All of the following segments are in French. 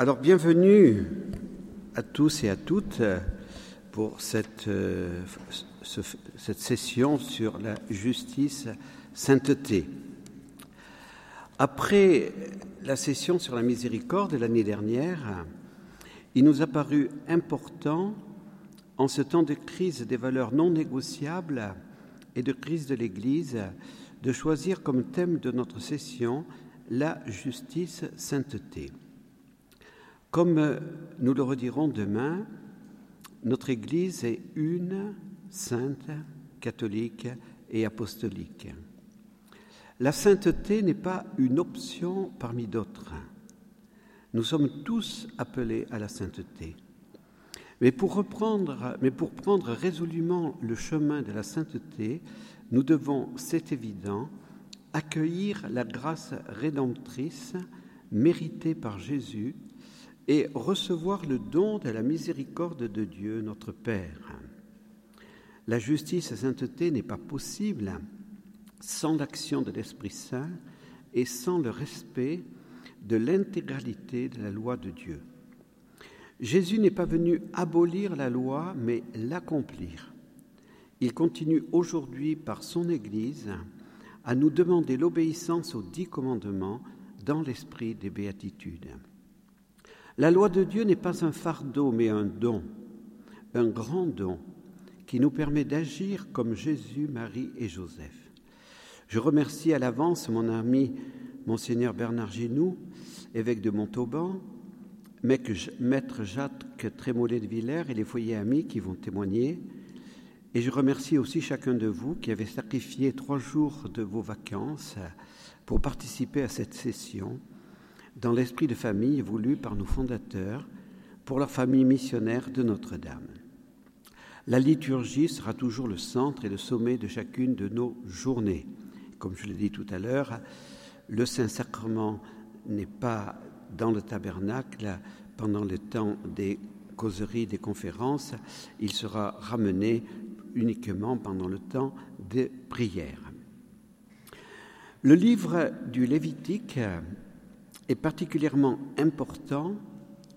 Alors bienvenue à tous et à toutes pour cette, euh, cette session sur la justice sainteté. Après la session sur la miséricorde de l'année dernière, il nous a paru important, en ce temps de crise des valeurs non négociables et de crise de l'Église, de choisir comme thème de notre session la justice sainteté. Comme nous le redirons demain, notre Église est une, sainte, catholique et apostolique. La sainteté n'est pas une option parmi d'autres. Nous sommes tous appelés à la sainteté. Mais pour reprendre, mais pour prendre résolument le chemin de la sainteté, nous devons, c'est évident, accueillir la grâce rédemptrice méritée par Jésus et recevoir le don de la miséricorde de Dieu, notre Père. La justice et la sainteté n'est pas possible sans l'action de l'Esprit Saint et sans le respect de l'intégralité de la loi de Dieu. Jésus n'est pas venu abolir la loi, mais l'accomplir. Il continue aujourd'hui par son Église à nous demander l'obéissance aux dix commandements dans l'esprit des béatitudes. La loi de Dieu n'est pas un fardeau, mais un don, un grand don qui nous permet d'agir comme Jésus, Marie et Joseph. Je remercie à l'avance mon ami Monseigneur Bernard Ginoux, évêque de Montauban, maître Jacques Trémollet de Villers et les foyers amis qui vont témoigner. Et je remercie aussi chacun de vous qui avez sacrifié trois jours de vos vacances pour participer à cette session dans l'esprit de famille voulu par nos fondateurs pour leur famille missionnaire de Notre-Dame. La liturgie sera toujours le centre et le sommet de chacune de nos journées. Comme je l'ai dit tout à l'heure, le Saint-Sacrement n'est pas dans le tabernacle pendant le temps des causeries, des conférences, il sera ramené uniquement pendant le temps des prières. Le livre du Lévitique est particulièrement important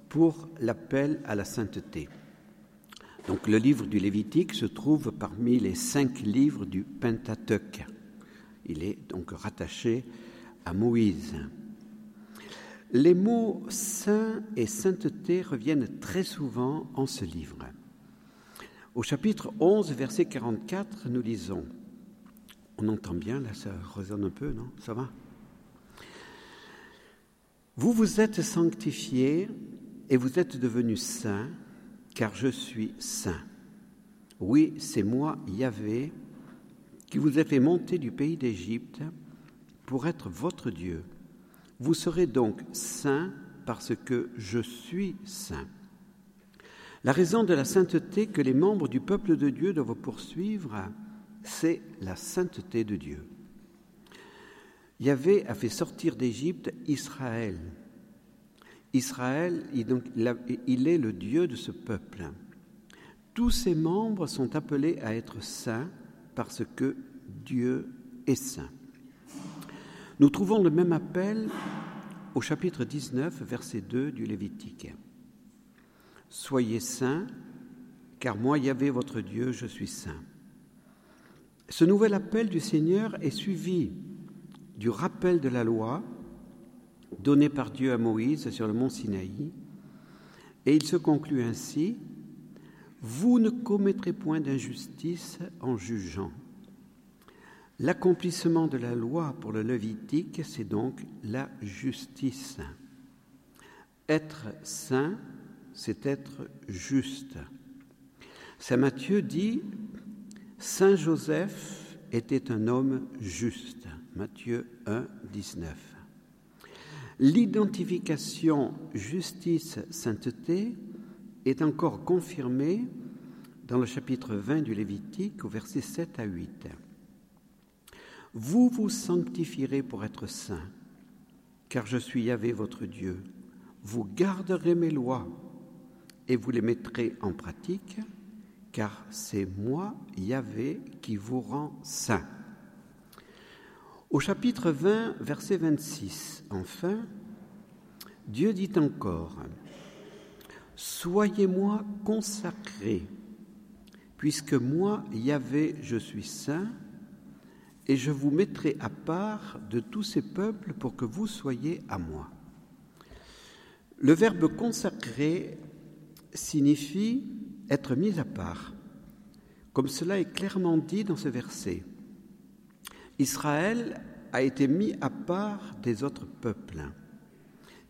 pour l'appel à la sainteté. Donc le livre du Lévitique se trouve parmi les cinq livres du Pentateuque. Il est donc rattaché à Moïse. Les mots saint et sainteté reviennent très souvent en ce livre. Au chapitre 11, verset 44, nous lisons, on entend bien, là ça résonne un peu, non? Ça va? Vous vous êtes sanctifiés et vous êtes devenus saints, car je suis saint. Oui, c'est moi, Yahvé, qui vous ai fait monter du pays d'Égypte pour être votre Dieu. Vous serez donc saints parce que je suis saint. La raison de la sainteté que les membres du peuple de Dieu doivent poursuivre, c'est la sainteté de Dieu. Yahvé a fait sortir d'Égypte Israël. Israël, il est le Dieu de ce peuple. Tous ses membres sont appelés à être saints parce que Dieu est saint. Nous trouvons le même appel au chapitre 19, verset 2 du Lévitique. Soyez saints, car moi, Yahvé, votre Dieu, je suis saint. Ce nouvel appel du Seigneur est suivi du rappel de la loi donnée par Dieu à Moïse sur le mont Sinaï, et il se conclut ainsi, Vous ne commettrez point d'injustice en jugeant. L'accomplissement de la loi pour le Lévitique, c'est donc la justice. Être saint, c'est être juste. Saint Matthieu dit Saint Joseph était un homme juste. Matthieu 1, 19. L'identification justice-sainteté est encore confirmée dans le chapitre 20 du Lévitique au verset 7 à 8. Vous vous sanctifierez pour être saints, car je suis Yahvé votre Dieu. Vous garderez mes lois et vous les mettrez en pratique, car c'est moi, Yahvé, qui vous rend saint. Au chapitre 20, verset 26, enfin, Dieu dit encore, Soyez-moi consacrés, puisque moi, Yahvé, je suis saint, et je vous mettrai à part de tous ces peuples pour que vous soyez à moi. Le verbe consacré signifie être mis à part, comme cela est clairement dit dans ce verset. Israël a été mis à part des autres peuples.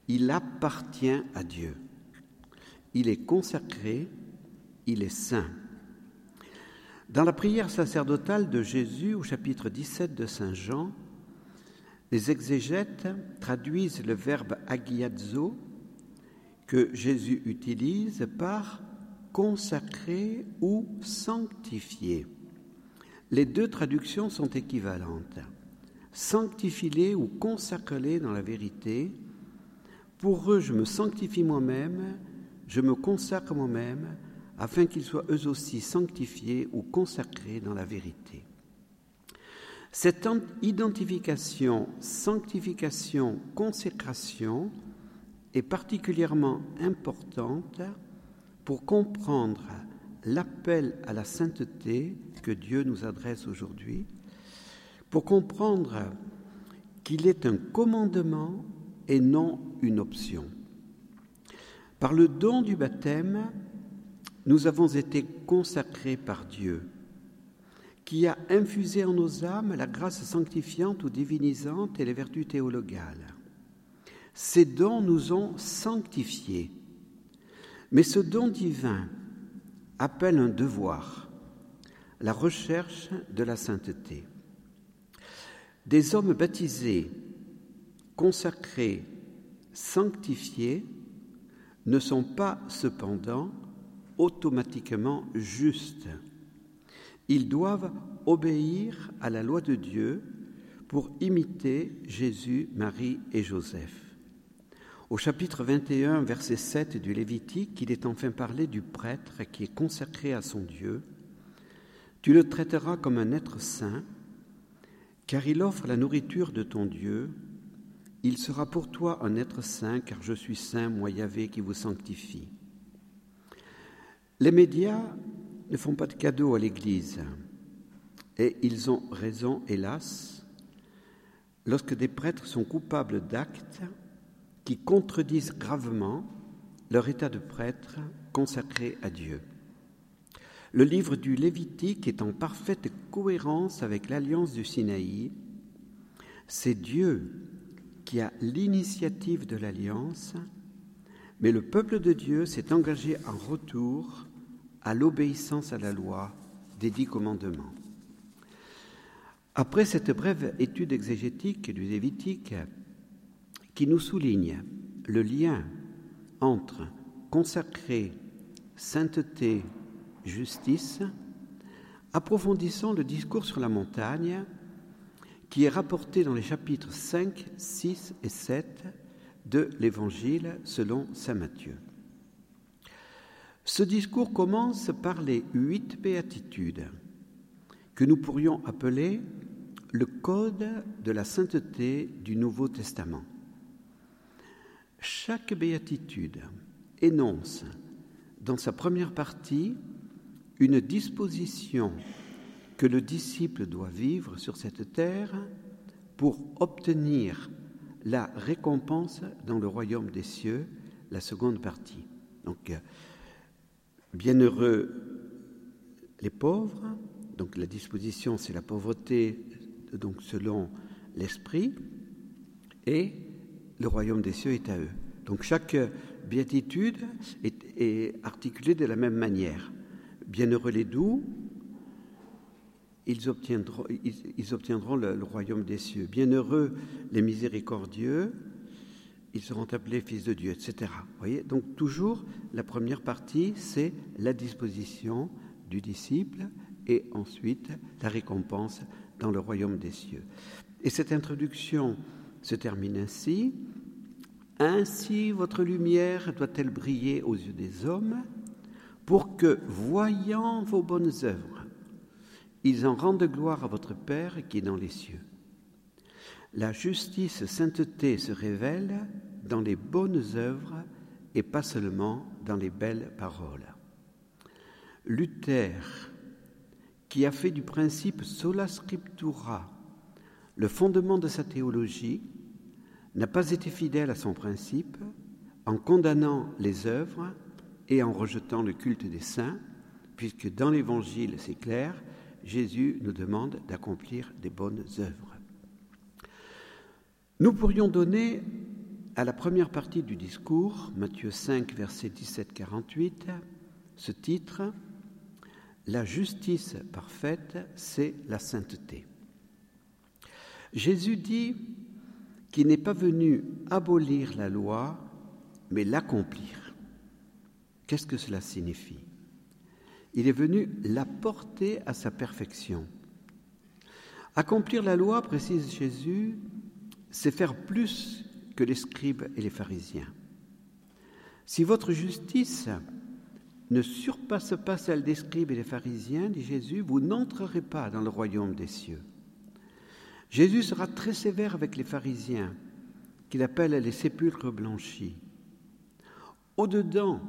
Il appartient à Dieu. Il est consacré, il est saint. Dans la prière sacerdotale de Jésus au chapitre 17 de Saint Jean, les exégètes traduisent le verbe agiazo que Jésus utilise par consacrer ou sanctifier. Les deux traductions sont équivalentes. Sanctifie-les ou consacre-les dans la vérité. Pour eux, je me sanctifie moi-même, je me consacre moi-même, afin qu'ils soient eux aussi sanctifiés ou consacrés dans la vérité. Cette identification, sanctification, consécration est particulièrement importante pour comprendre l'appel à la sainteté que Dieu nous adresse aujourd'hui, pour comprendre qu'il est un commandement et non une option. Par le don du baptême, nous avons été consacrés par Dieu, qui a infusé en nos âmes la grâce sanctifiante ou divinisante et les vertus théologales. Ces dons nous ont sanctifiés. Mais ce don divin appelle un devoir, la recherche de la sainteté. Des hommes baptisés, consacrés, sanctifiés ne sont pas cependant automatiquement justes. Ils doivent obéir à la loi de Dieu pour imiter Jésus, Marie et Joseph. Au chapitre 21, verset 7 du Lévitique, il est enfin parlé du prêtre qui est consacré à son Dieu. Tu le traiteras comme un être saint, car il offre la nourriture de ton Dieu. Il sera pour toi un être saint, car je suis saint, moi Yahvé, qui vous sanctifie. Les médias ne font pas de cadeaux à l'Église, et ils ont raison, hélas, lorsque des prêtres sont coupables d'actes qui contredisent gravement leur état de prêtre consacré à Dieu. Le livre du Lévitique est en parfaite cohérence avec l'alliance du Sinaï. C'est Dieu qui a l'initiative de l'alliance, mais le peuple de Dieu s'est engagé en retour à l'obéissance à la loi des dix commandements. Après cette brève étude exégétique du Lévitique, qui nous souligne le lien entre consacré, sainteté, justice, approfondissons le discours sur la montagne qui est rapporté dans les chapitres 5, 6 et 7 de l'Évangile selon Saint Matthieu. Ce discours commence par les huit béatitudes que nous pourrions appeler le code de la sainteté du Nouveau Testament. Chaque béatitude énonce dans sa première partie une disposition que le disciple doit vivre sur cette terre pour obtenir la récompense dans le royaume des cieux, la seconde partie. Donc, bienheureux les pauvres, donc la disposition c'est la pauvreté, donc selon l'esprit, et le royaume des cieux est à eux. Donc chaque béatitude est, articulée de la même manière. Bienheureux les doux, ils obtiendront, le, royaume des cieux. Bienheureux les miséricordieux, ils seront appelés fils de Dieu, etc. voyez? Donc toujours, la première partie, c'est la disposition du disciple et ensuite la récompense dans le royaume des cieux. Et cette introduction se termine ainsi. Ainsi votre lumière doit-elle briller aux yeux des hommes pour que, voyant vos bonnes œuvres, ils en rendent gloire à votre Père qui est dans les cieux. La justice sainteté se révèle dans les bonnes œuvres et pas seulement dans les belles paroles. Luther, qui a fait du principe sola scriptura le fondement de sa théologie, n'a pas été fidèle à son principe en condamnant les œuvres et en rejetant le culte des saints, puisque dans l'Évangile, c'est clair, Jésus nous demande d'accomplir des bonnes œuvres. Nous pourrions donner à la première partie du discours, Matthieu 5, verset 17-48, ce titre La justice parfaite, c'est la sainteté. Jésus dit qu'il n'est pas venu abolir la loi, mais l'accomplir. Qu'est-ce que cela signifie? Il est venu la porter à sa perfection. Accomplir la loi, précise Jésus, c'est faire plus que les scribes et les pharisiens. Si votre justice ne surpasse pas celle des scribes et des pharisiens, dit Jésus, vous n'entrerez pas dans le royaume des cieux. Jésus sera très sévère avec les pharisiens, qu'il appelle les sépulcres blanchis. Au-dedans,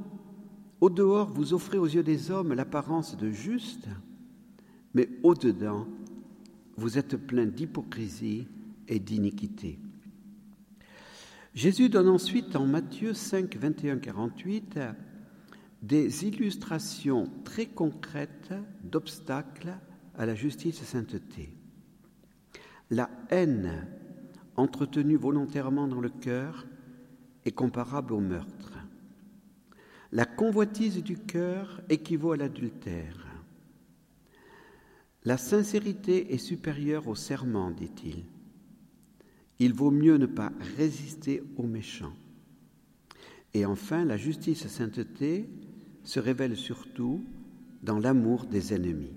au-dehors, vous offrez aux yeux des hommes l'apparence de juste, mais au-dedans, vous êtes plein d'hypocrisie et d'iniquité. Jésus donne ensuite en Matthieu 5, 21, 48 des illustrations très concrètes d'obstacles à la justice et sainteté. La haine entretenue volontairement dans le cœur est comparable au meurtre. La convoitise du cœur équivaut à l'adultère. La sincérité est supérieure au serment, dit-il. Il vaut mieux ne pas résister aux méchants. Et enfin, la justice et sainteté se révèle surtout dans l'amour des ennemis.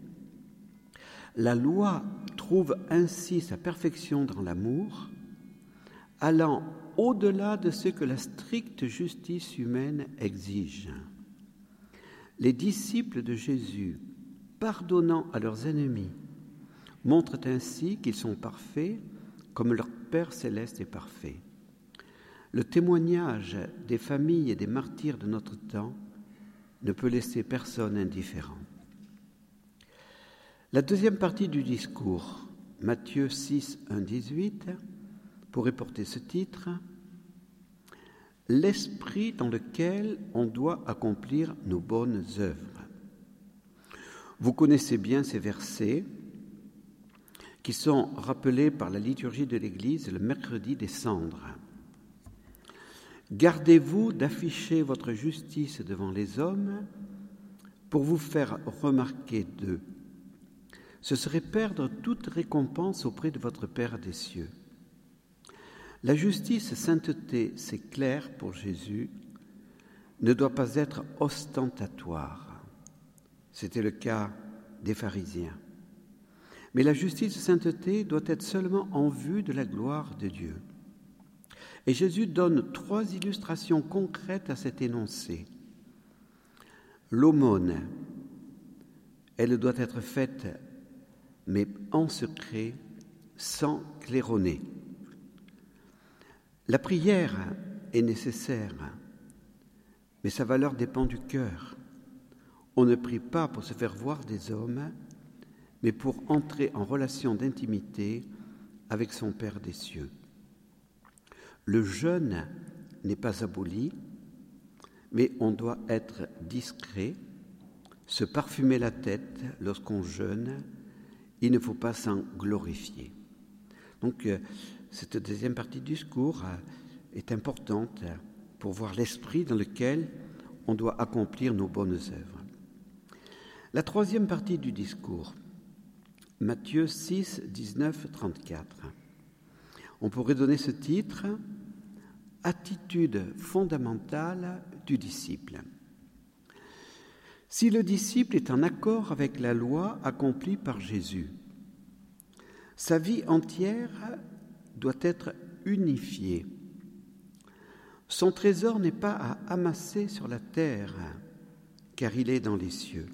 La loi trouve ainsi sa perfection dans l'amour, allant au-delà de ce que la stricte justice humaine exige. Les disciples de Jésus, pardonnant à leurs ennemis, montrent ainsi qu'ils sont parfaits comme leur Père céleste est parfait. Le témoignage des familles et des martyrs de notre temps ne peut laisser personne indifférent. La deuxième partie du discours, Matthieu 6, 1, 18, pourrait porter ce titre L'esprit dans lequel on doit accomplir nos bonnes œuvres. Vous connaissez bien ces versets qui sont rappelés par la liturgie de l'Église le mercredi des cendres. Gardez-vous d'afficher votre justice devant les hommes pour vous faire remarquer d'eux. Ce serait perdre toute récompense auprès de votre Père des cieux. La justice sainteté, c'est clair pour Jésus, ne doit pas être ostentatoire. C'était le cas des pharisiens. Mais la justice et sainteté doit être seulement en vue de la gloire de Dieu. Et Jésus donne trois illustrations concrètes à cet énoncé. L'aumône, elle doit être faite, mais en secret, sans claironner. La prière est nécessaire, mais sa valeur dépend du cœur. On ne prie pas pour se faire voir des hommes, mais pour entrer en relation d'intimité avec son Père des cieux. Le jeûne n'est pas aboli, mais on doit être discret, se parfumer la tête lorsqu'on jeûne, il ne faut pas s'en glorifier. Donc euh, cette deuxième partie du discours euh, est importante pour voir l'esprit dans lequel on doit accomplir nos bonnes œuvres. La troisième partie du discours Matthieu 6, 19, 34. On pourrait donner ce titre Attitude fondamentale du disciple. Si le disciple est en accord avec la loi accomplie par Jésus, sa vie entière doit être unifiée. Son trésor n'est pas à amasser sur la terre, car il est dans les cieux.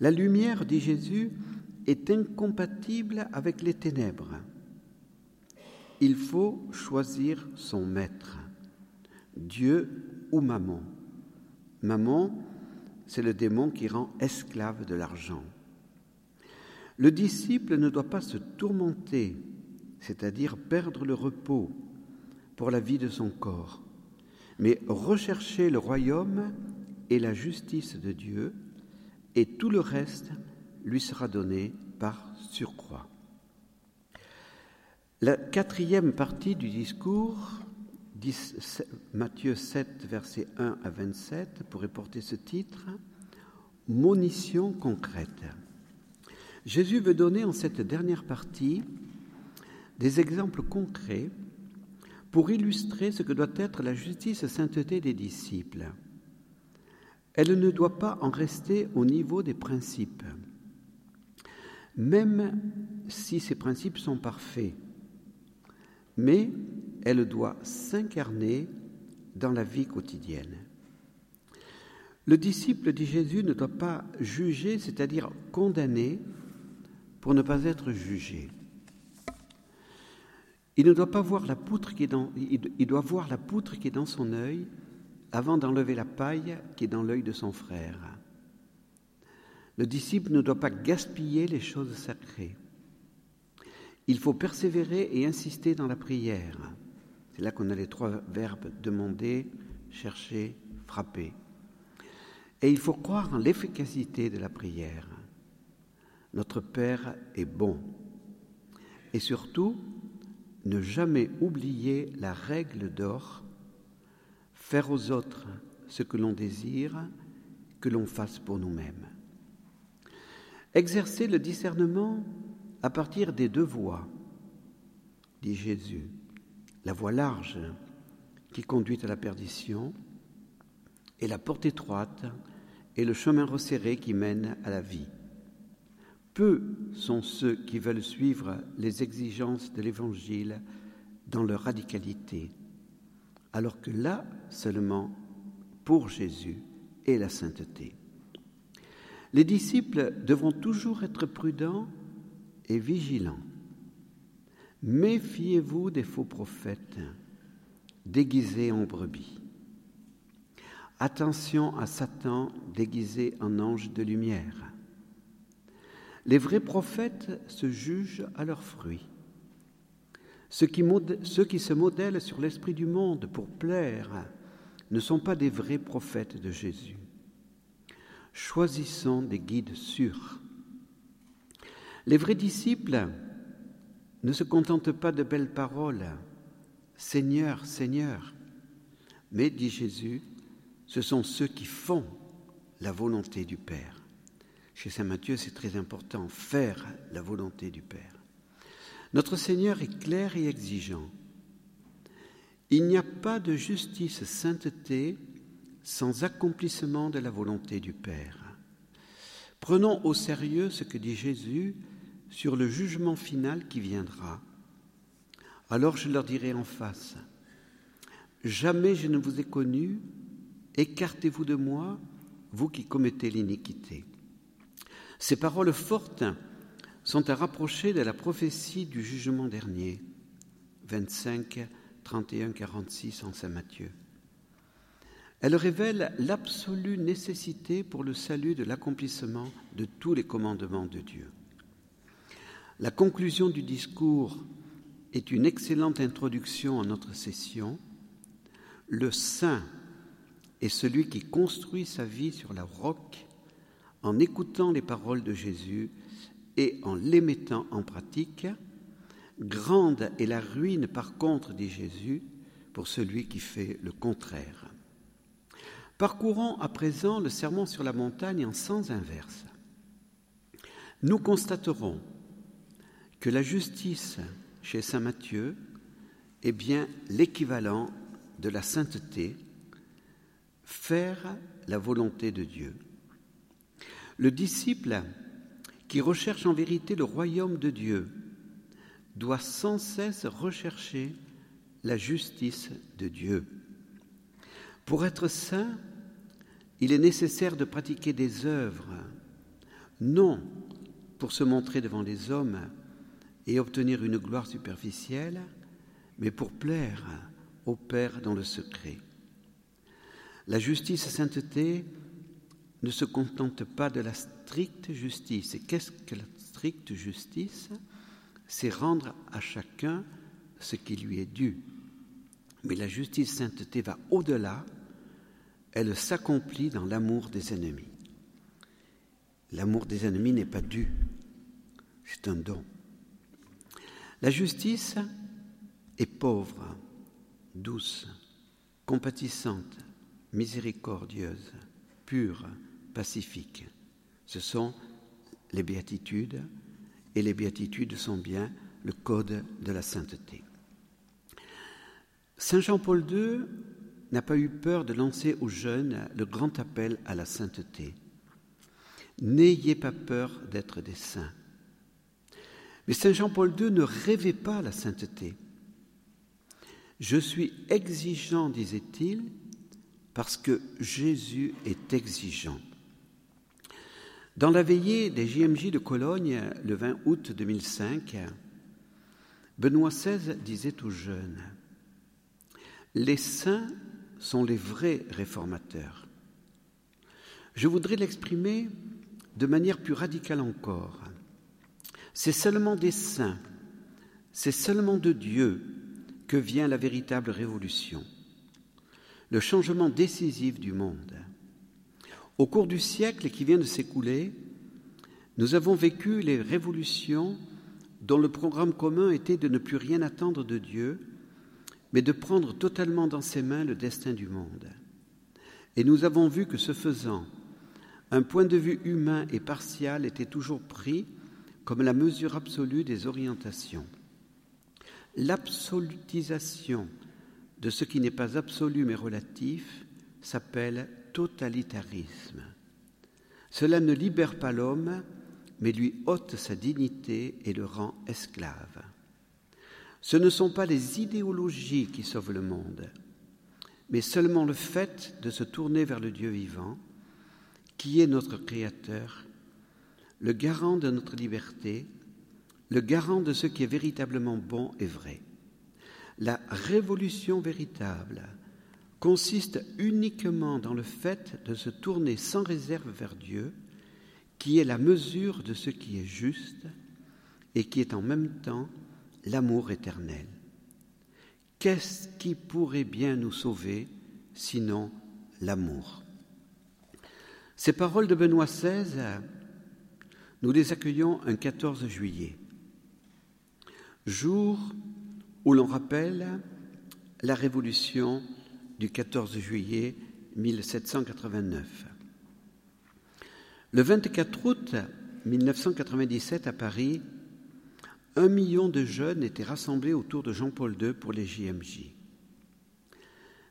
La lumière, dit Jésus, est incompatible avec les ténèbres. il faut choisir son maître, Dieu ou maman. Maman, c'est le démon qui rend esclave de l'argent. Le disciple ne doit pas se tourmenter, c'est-à-dire perdre le repos pour la vie de son corps, mais rechercher le royaume et la justice de Dieu, et tout le reste lui sera donné par surcroît. La quatrième partie du discours, Matthieu 7, versets 1 à 27, pourrait porter ce titre, Monition concrète. Jésus veut donner en cette dernière partie des exemples concrets pour illustrer ce que doit être la justice et sainteté des disciples. Elle ne doit pas en rester au niveau des principes, même si ces principes sont parfaits, mais elle doit s'incarner dans la vie quotidienne. Le disciple de Jésus ne doit pas juger, c'est-à-dire condamner, pour ne pas être jugé. Il ne doit pas voir la poutre qui est dans, il doit voir la poutre qui est dans son œil avant d'enlever la paille qui est dans l'œil de son frère. Le disciple ne doit pas gaspiller les choses sacrées. Il faut persévérer et insister dans la prière. C'est là qu'on a les trois verbes demander, chercher, frapper. Et il faut croire en l'efficacité de la prière. Notre Père est bon. Et surtout, ne jamais oublier la règle d'or, faire aux autres ce que l'on désire que l'on fasse pour nous-mêmes. Exercer le discernement à partir des deux voies, dit Jésus, la voie large qui conduit à la perdition et la porte étroite et le chemin resserré qui mène à la vie. Peu sont ceux qui veulent suivre les exigences de l'Évangile dans leur radicalité, alors que là seulement, pour Jésus, est la sainteté. Les disciples devront toujours être prudents et vigilants. Méfiez-vous des faux prophètes déguisés en brebis. Attention à Satan déguisé en ange de lumière. Les vrais prophètes se jugent à leurs fruits. Ceux qui, se modèlent sur l'esprit du monde pour plaire ne sont pas des vrais prophètes de Jésus. Choisissons des guides sûrs. Les vrais disciples ne se contentent pas de belles paroles, Seigneur, Seigneur, mais, dit Jésus, ce sont ceux qui font la volonté du Père. Chez Saint Matthieu, c'est très important, faire la volonté du Père. Notre Seigneur est clair et exigeant. Il n'y a pas de justice sainteté sans accomplissement de la volonté du Père. Prenons au sérieux ce que dit Jésus sur le jugement final qui viendra. Alors je leur dirai en face, Jamais je ne vous ai connu, écartez-vous de moi, vous qui commettez l'iniquité. Ces paroles fortes sont à rapprocher de la prophétie du jugement dernier, 25, 31, 46 en Saint Matthieu. Elle révèle l'absolue nécessité pour le salut de l'accomplissement de tous les commandements de Dieu. La conclusion du discours est une excellente introduction à notre session. Le saint est celui qui construit sa vie sur la roque en écoutant les paroles de Jésus et en les mettant en pratique. Grande est la ruine par contre, dit Jésus, pour celui qui fait le contraire. Parcourons à présent le sermon sur la montagne en sens inverse. Nous constaterons que la justice chez Saint Matthieu est bien l'équivalent de la sainteté, faire la volonté de Dieu. Le disciple qui recherche en vérité le royaume de Dieu doit sans cesse rechercher la justice de Dieu. Pour être saint, il est nécessaire de pratiquer des œuvres, non pour se montrer devant les hommes, et obtenir une gloire superficielle, mais pour plaire au Père dans le secret. La justice et sainteté ne se contente pas de la stricte justice. Et qu'est-ce que la stricte justice? C'est rendre à chacun ce qui lui est dû. Mais la justice sainteté va au-delà, elle s'accomplit dans l'amour des ennemis. L'amour des ennemis n'est pas dû, c'est un don. La justice est pauvre, douce, compatissante, miséricordieuse, pure, pacifique. Ce sont les béatitudes, et les béatitudes sont bien le code de la sainteté. Saint Jean-Paul II n'a pas eu peur de lancer aux jeunes le grand appel à la sainteté. N'ayez pas peur d'être des saints. Mais Saint Jean-Paul II ne rêvait pas la sainteté. Je suis exigeant, disait-il, parce que Jésus est exigeant. Dans la veillée des JMJ de Cologne, le 20 août 2005, Benoît XVI disait aux jeunes Les saints sont les vrais réformateurs. Je voudrais l'exprimer de manière plus radicale encore. C'est seulement des saints, c'est seulement de Dieu que vient la véritable révolution, le changement décisif du monde. Au cours du siècle qui vient de s'écouler, nous avons vécu les révolutions dont le programme commun était de ne plus rien attendre de Dieu, mais de prendre totalement dans ses mains le destin du monde. Et nous avons vu que ce faisant, un point de vue humain et partial était toujours pris comme la mesure absolue des orientations. L'absolutisation de ce qui n'est pas absolu mais relatif s'appelle totalitarisme. Cela ne libère pas l'homme, mais lui ôte sa dignité et le rend esclave. Ce ne sont pas les idéologies qui sauvent le monde, mais seulement le fait de se tourner vers le Dieu vivant, qui est notre Créateur, le garant de notre liberté, le garant de ce qui est véritablement bon et vrai. La révolution véritable consiste uniquement dans le fait de se tourner sans réserve vers Dieu, qui est la mesure de ce qui est juste et qui est en même temps l'amour éternel. Qu'est-ce qui pourrait bien nous sauver sinon l'amour? Ces paroles de Benoît XVI, nous les accueillons un 14 juillet, jour où l'on rappelle la révolution du 14 juillet 1789. Le 24 août 1997 à Paris, un million de jeunes étaient rassemblés autour de Jean-Paul II pour les JMJ.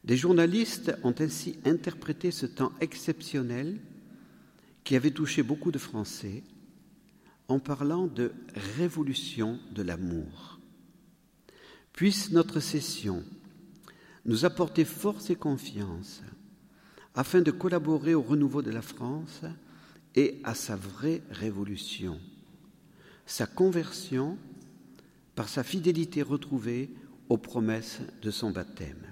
Des journalistes ont ainsi interprété ce temps exceptionnel qui avait touché beaucoup de Français en parlant de révolution de l'amour. Puisse notre session nous apporter force et confiance afin de collaborer au renouveau de la France et à sa vraie révolution, sa conversion par sa fidélité retrouvée aux promesses de son baptême.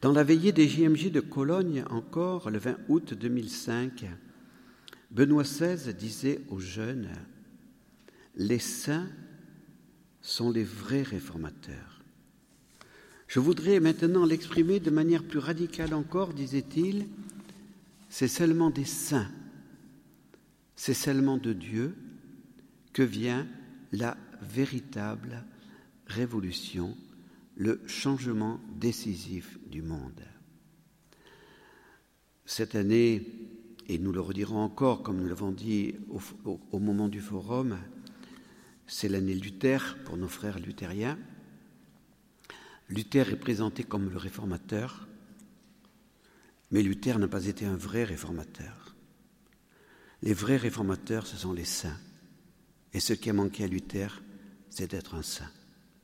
Dans la veillée des JMJ de Cologne, encore le 20 août 2005, Benoît XVI disait aux jeunes Les saints sont les vrais réformateurs. Je voudrais maintenant l'exprimer de manière plus radicale encore, disait-il, c'est seulement des saints, c'est seulement de Dieu que vient la véritable révolution, le changement décisif du monde. Cette année, et nous le redirons encore comme nous l'avons dit au, moment du forum, c'est l'année Luther pour nos frères luthériens. Luther est présenté comme le réformateur, mais Luther n'a pas été un vrai réformateur. Les vrais réformateurs, ce sont les saints. Et ce qui a manqué à Luther, c'est d'être un saint.